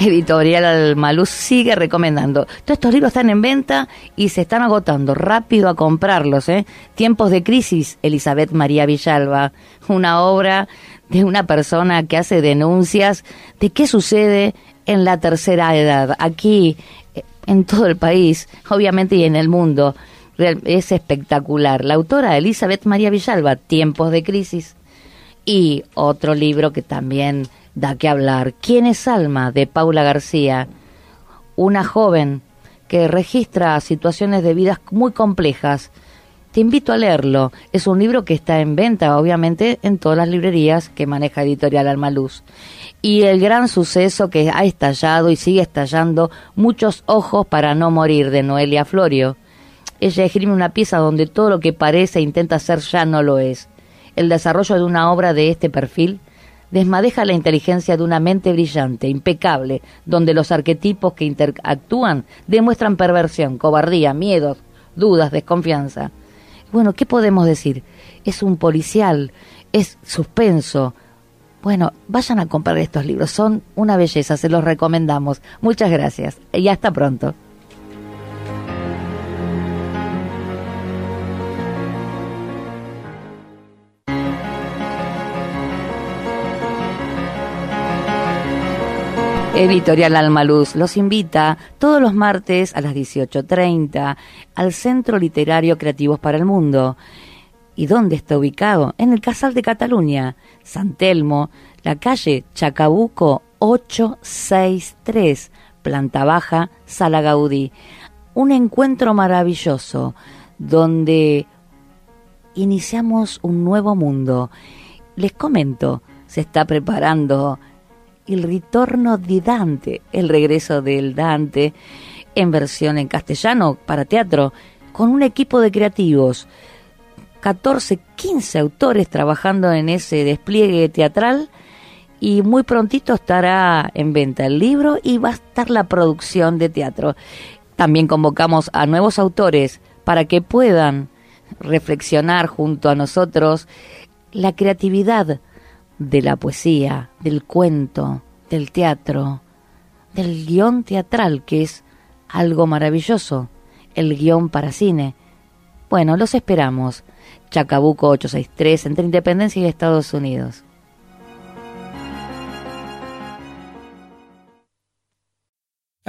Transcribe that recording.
Editorial Maluz sigue recomendando. Todos estos libros están en venta y se están agotando. Rápido a comprarlos, ¿eh? Tiempos de crisis, Elizabeth María Villalba. Una obra de una persona que hace denuncias de qué sucede en la tercera edad, aquí, en todo el país, obviamente y en el mundo. Es espectacular. La autora Elizabeth María Villalba, Tiempos de Crisis. Y otro libro que también da que hablar, ¿Quién es Alma? de Paula García, una joven que registra situaciones de vidas muy complejas te invito a leerlo. Es un libro que está en venta, obviamente, en todas las librerías que maneja Editorial Alma Luz. Y el gran suceso que ha estallado y sigue estallando, Muchos ojos para no morir, de Noelia Florio. Ella escribe una pieza donde todo lo que parece e intenta ser ya no lo es. El desarrollo de una obra de este perfil desmadeja la inteligencia de una mente brillante, impecable, donde los arquetipos que interactúan demuestran perversión, cobardía, miedos, dudas, desconfianza. Bueno, ¿qué podemos decir? Es un policial, es suspenso. Bueno, vayan a comprar estos libros, son una belleza, se los recomendamos. Muchas gracias y hasta pronto. Editorial Almaluz los invita todos los martes a las 18.30 al Centro Literario Creativos para el Mundo. ¿Y dónde está ubicado? En el Casal de Cataluña, San Telmo, la calle Chacabuco 863, planta baja, Sala Gaudí. Un encuentro maravilloso donde iniciamos un nuevo mundo. Les comento, se está preparando el retorno de Dante, el regreso del Dante en versión en castellano para teatro, con un equipo de creativos, 14, 15 autores trabajando en ese despliegue teatral y muy prontito estará en venta el libro y va a estar la producción de teatro. También convocamos a nuevos autores para que puedan reflexionar junto a nosotros la creatividad de la poesía, del cuento, del teatro, del guion teatral, que es algo maravilloso, el guion para cine. Bueno, los esperamos. Chacabuco 863 entre Independencia y Estados Unidos.